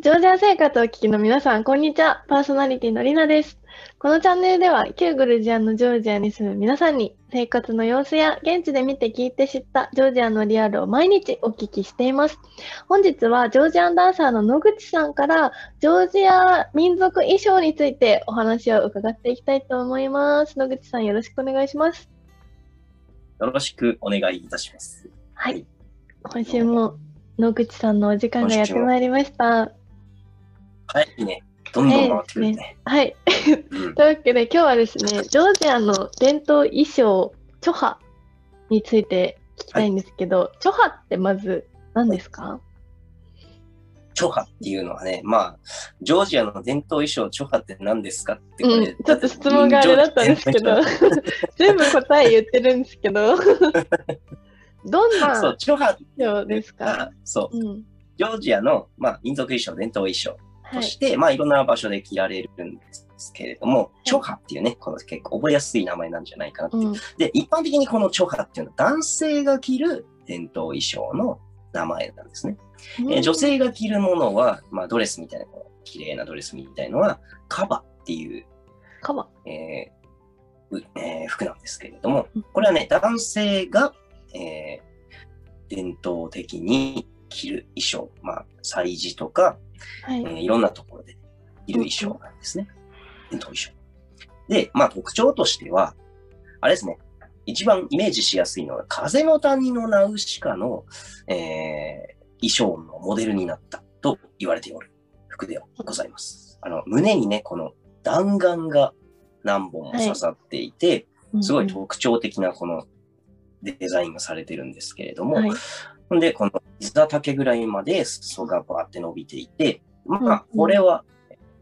ジョージア生活をお聞きの皆さん、こんにちは。パーソナリティのりなです。このチャンネルでは、旧グルジアのジョージアに住む皆さんに、生活の様子や現地で見て聞いて知ったジョージアのリアルを毎日お聞きしています。本日は、ジョージアンダンサーの野口さんから、ジョージア民族衣装についてお話を伺っていきたいと思います。野口さん、よろしくお願いします。よろしくお願いいたします。はい。今週も野口さんのお時間がやってまいりました。はい、ね。どんどん回ってくるね。はい。うんというわけで今日はですね、ジョージアの伝統衣装、チョハについて聞きたいんですけど、チョハってまず何ですか？チョハっていうのはね、まあ、ジョージアの伝統衣装、チョハって何ですかってうん、ちょっと質問があれだったんですけど、全部答え言ってるんですけど、どんなそう、チョハ衣装ですか？そう、うん。ジョージアの、まあ、民族衣装、伝統衣装はい。として、まあ、いろんな場所で着られるんですけれども、チョハっていうね、この結構覚えやすい名前なんじゃないかなっていううん。で、一般的にこのチョハっていうのは男性が着る伝統衣装の名前なんですね。えー女性が着るものは、まあ、ドレスみたいな、綺麗なドレスみたいのは、カバっていう、カバ。えーうえー服なんですけれどもうん、これはね、男性が、えー伝統的に着る衣装、まあ、祭事とか、はい。えーいろんなところで着る衣装なんですね。伝統衣装。で、まあ特徴としては、あれですね、一番イメージしやすいのは、風の谷のナウシカの、えー衣装のモデルになったと言われておる服でございます。あの、胸にね、この弾丸が何本も刺さっていて、すごい特徴的なこのデザインがされてるんですけれども、はい。ほんで、この膝丈ぐらいまで裾がバーって伸びていて、まあ、うんこれは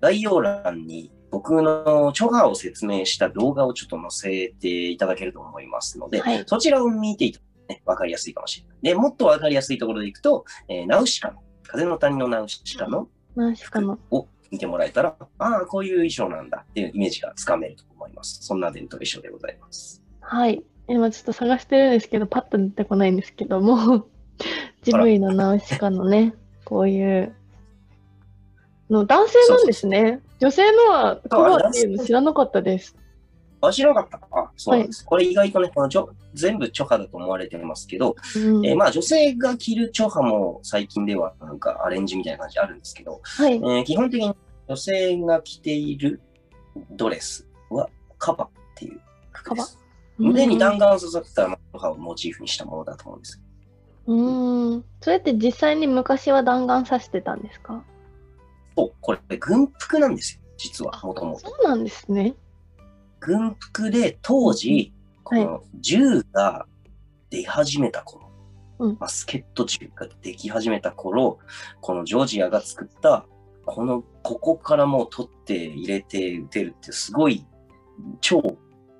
概要欄に僕のチョハを説明した動画をちょっと載せていただけると思いますので、はい。そちらを見ていただくとね、わかりやすいかもしれない。で、もっとわかりやすいところでいくと、えーナウシカの、風の谷のナウシカの何しかの。を見てもらえたら、ああ、こういう衣装なんだっていうイメージがつかめると思います。そんな伝統衣装でございます。はい。今ちょっと探してるんですけど、パッと出てこないんですけども、ジブリのナウシカのね、こういうの、男性なんですね。女性のはカバーっていうの知らなかったです。あ、知らなかったあ、そうなんです。これ意外とね、このチョ全部チョハだと思われてますけど、うんえーまあ女性が着るチョハも最近ではなんかアレンジみたいな感じあるんですけど、はいえ。ー基本的に女性が着ているドレスはカバっていう服です。腕に弾丸を刺さったチョハをモチーフにしたものだと思うんです。うん。うん。それって実際に昔は弾丸刺してたんですか？そう、これ軍服なんですよ。実は、もともと。そうなんですね。軍服で当時、こはいの銃が出始めた頃、うんバスケット銃ができ始めた頃、このジョージアが作った、この、ここからもう取って入れて撃てるってすごい超、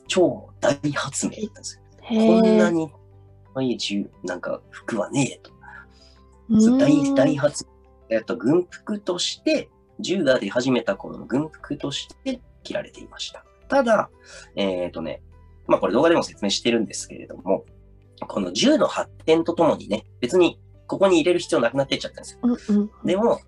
超大発明だったんですよ。へこんなえ。に可愛い銃、なんか服はねえと。うん大大発明。えっと、軍服として、銃が出始めた頃の軍服として着られていました。ただ、えっ、とね、まあこれ動画でも説明してるんですけれども、この銃の発展とともにね、別にここに入れる必要なくなっていっちゃったんですよ。うんうん。でも、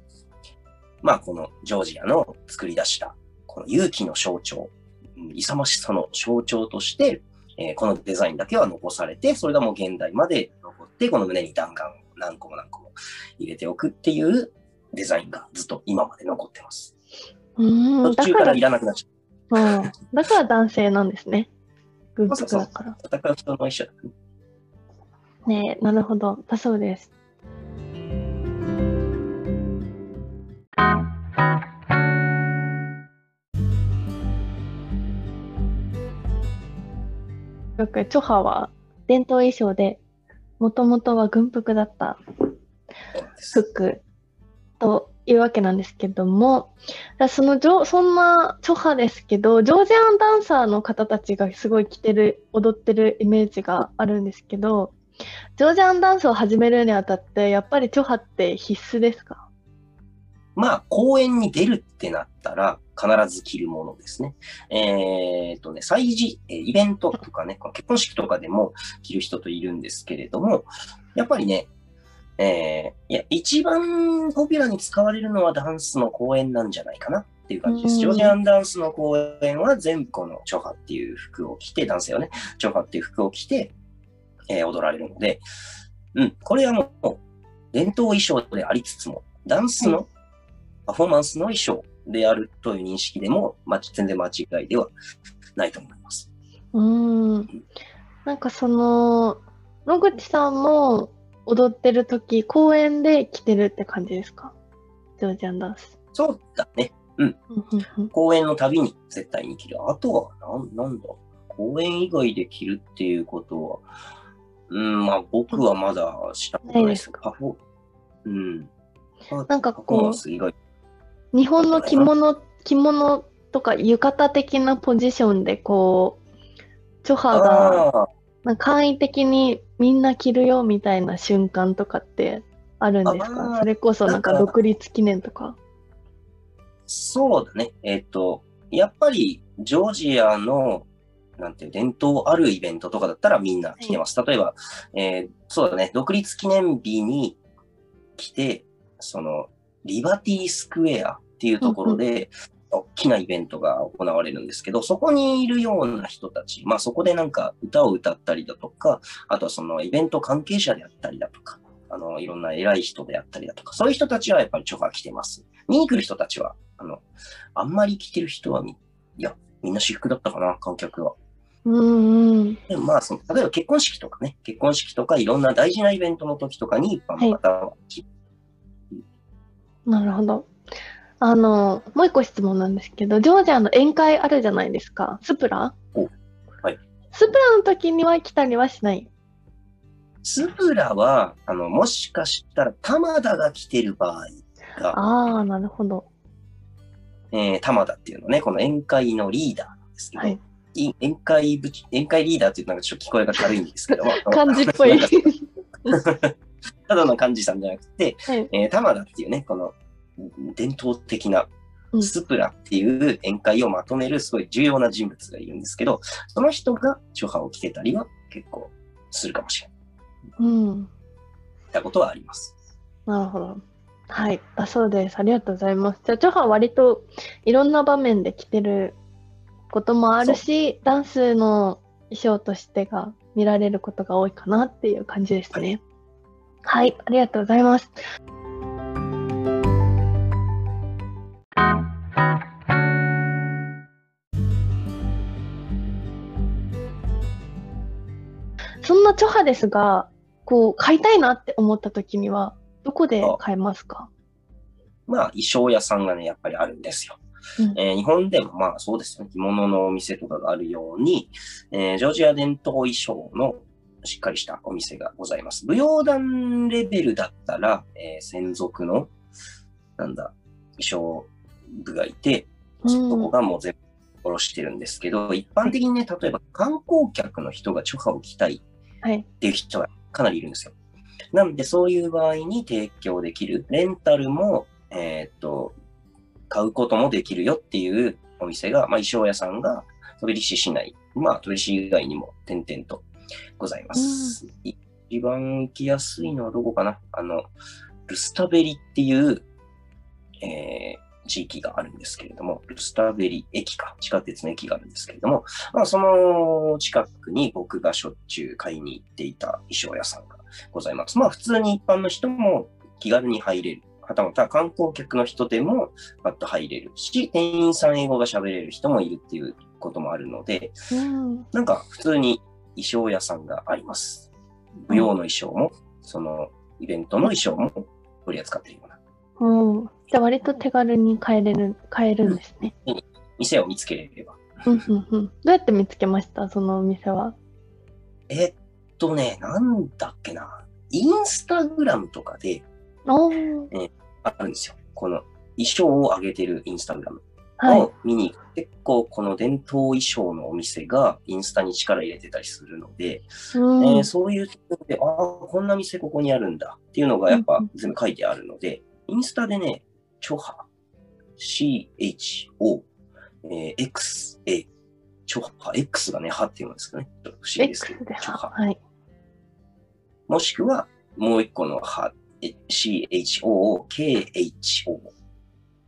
まあこのジョージアの作り出した、この勇気の象徴、うん勇ましさの象徴として、えーこのデザインだけは残されて、それがもう現代まで残って、この胸に弾丸を何個も何個も入れておくっていうデザインがずっと今まで残ってます。うん。途中からだからいらなくなっちうん。だから男性なんですね。軍服だから。ゃう。戦う人の衣装だね。ねえ、なるほど。だそうです。よくチョハは伝統衣装で、もともとは軍服だった。服というわけなんですけども、そのジョそんなチョハですけど、ジョージアンダンサーの方たちがすごい着てる、踊ってるイメージがあるんですけど、ジョージアンダンスを始めるにあたって、やっぱりチョハって必須ですか？まあ、公演に出るってなったら、必ず着るものですね。えーっとね、祭事、えーイベントとかね、結婚式とかでも着る人といるんですけれども、やっぱりね、えー、いや、一番ポピュラーに使われるのはダンスの公演なんじゃないかなっていう感じです。うんジョージアンダンスの公演は全部このチョハっていう服を着て、男性はね、チョハっていう服を着て、えー踊られるので、うん、これはもう伝統衣装でありつつも、ダンスのパフォーマンスの衣装であるという認識でも、ま、全然間違いではないと思います。うーん。なんかその、野口さんも踊ってる時公園で着てるって感じですか？ジョージアンダンス。そうだね。うん公演のたびに絶対に着る。あとは、なんなんだ、公演以外で着るっていうことは、うん、まあ僕はまだしたことないです。パフォうん。なんかパフォーマこンス以外。う、日本の着物、着物とか浴衣的なポジションでこう、チョハがなんか簡易的にみんな着るよみたいな瞬間とかってあるんですあかーそれこそなんか独立記念とか？そうだね。えっ、と、やっぱりジョージアの、なんていう伝統あるイベントとかだったらみんな着てます。例えば、えーそうだね、独立記念日に来て、その、リバティスクエアっていうところで、大きなイベントが行われるんですけど、そこにいるような人たち、まあそこでなんか歌を歌ったりだとか、あとはそのイベント関係者であったりだとか、あの、いろんな偉い人であったりだとか、そういう人たちはやっぱりチョファー着てます。見に来る人たちは、あの、あんまり着てる人はみ、いや、みんな私服だったかな、観客は。うんうん。でもまあその、例えば結婚式とかね、結婚式とかいろんな大事なイベントの時とかに一般の方は着る。なるほど。あの、もう一個質問なんですけど、ジョージアの宴会あるじゃないですか。スプラおはい。スプラの時には来たりはしない？スプラは、あの、もしかしたら玉田が着てる場合が、ああ、なるほど。えー、玉田っていうのね、この宴会のリーダーなんですけど、はい。い宴会部、宴会リーダーっていうのがちょっと聞こえが軽いんですけども、漢字っぽい。なんかただの幹事さんじゃなくて、はい。えー、玉田っていうね、この伝統的なうんスプラっていう宴会をまとめるすごい重要な人物がいるんですけど、その人がチョハを着てたりは結構するかもしれない。うん。ったことはあります。なるほど。はい。だそうです。ありがとうございます。じゃあ、チョハは割といろんな場面で着てることもあるし、ダンスの衣装としてが見られることが多いかなっていう感じですね。はい。ありがとうございます。そんなチョハですが、こう、買いたいなって思った時には、どこで買えますか？まあ、衣装屋さんがね、やっぱりあるんですよ。うんえー日本でもまあそうですね、着物のお店とかがあるように、えージョージア伝統衣装のしっかりしたお店がございます。舞踊団レベルだったら、えー専属の、なんだ、衣装部がいて、そこがもう全部下ろしてるんですけど、一般的にね、例えば観光客の人がチョハを着たい。っていう人がかなりいるんですよ。なので、そういう場合に提供できる、レンタルも、えーっと、買うこともできるよっていうお店が、まあ、衣装屋さんが、飛び市市内、まあ、飛び市以外にも点々とございます。一番行きやすいのはどこかな？あの、ルスタベリっていう、えー地域があるんですけれども、ルスタベリ駅か、地下鉄の駅があるんですけれども、まあ、その近くに僕がしょっちゅう買いに行っていた衣装屋さんがございます。まあ普通に一般の人も気軽に入れる。はたまた観光客の人でもパッと入れるし、店員さん英語が喋れる人もいるっていうこともあるので、うん。なんか普通に衣装屋さんがあります。舞踊の衣装も、そのイベントの衣装も取り扱っているようなうん。じゃあ割と手軽に買えれる、買えるんですね。店を見つければ。うん、うん、うん。どうやって見つけました？そのお店は。えっとね、なんだっけな。インスタグラムとかでおー。あるんですよ。この衣装を上げてるインスタグラムはいを。見に、結構この伝統衣装のお店がインスタに力入れてたりするので、うん。えーそういうところで、ああ、こんな店ここにあるんだっていうのがやっぱうんうん全部書いてあるので、インスタでね、チョハ、CHO、えー XA、チョハ、X がね、ハっていうんですかね。ちょっと不思議ですけど、で、チョハ。はい。もしくは、もう一個のハ、CHO、KHO。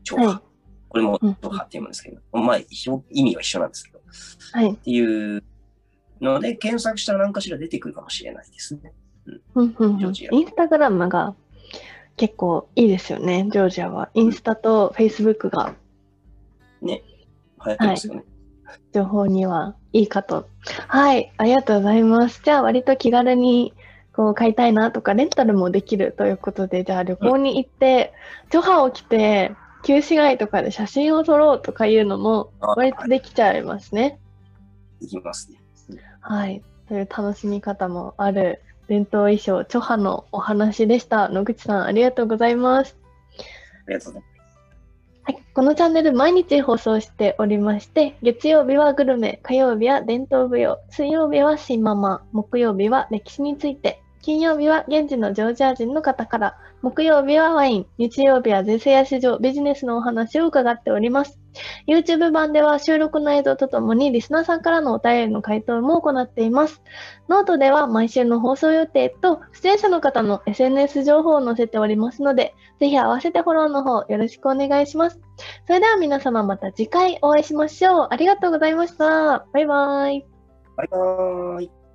超波。はいこれもうん超波って読むんですけど、まあ、一緒意味は一緒なんですけど。はい。っていうので、検索したら何かしら出てくるかもしれないですね。うんうんうんインスタグラムが結構いいですよね、ジョージアは。インスタとフェイスブックが流行ってますよね。情報にはいいかと。はい、ありがとうございます。じゃあ割と気軽にこう買いたいなとか、レンタルもできるということで、じゃあ旅行に行って、ジョハを着て、旧市街とかで写真を撮ろうとかいうのもあ割とできちゃいますね。いきますね。はい。という楽しみ方もある伝統衣装、チョハのお話でした。野口さん、ありがとうございます。ありがとうございはい、このチャンネル毎日放送しておりまして、月曜日はグルメ、火曜日は伝統舞踊、水曜日はシネマ、木曜日は歴史について、金曜日は現地のジョージア人の方から、土曜日はワイン、日曜日は税制や市場、ビジネスのお話を伺っております。YouTube 版では収録の映像とともにリスナーさんからのお便りの回答も行っています。ノートでは毎週の放送予定と出演者の方の SNS 情報を載せておりますので、ぜひ合わせてフォローの方よろしくお願いします。それでは皆様また次回お会いしましょう。ありがとうございました。バイバイ。バイバーイ。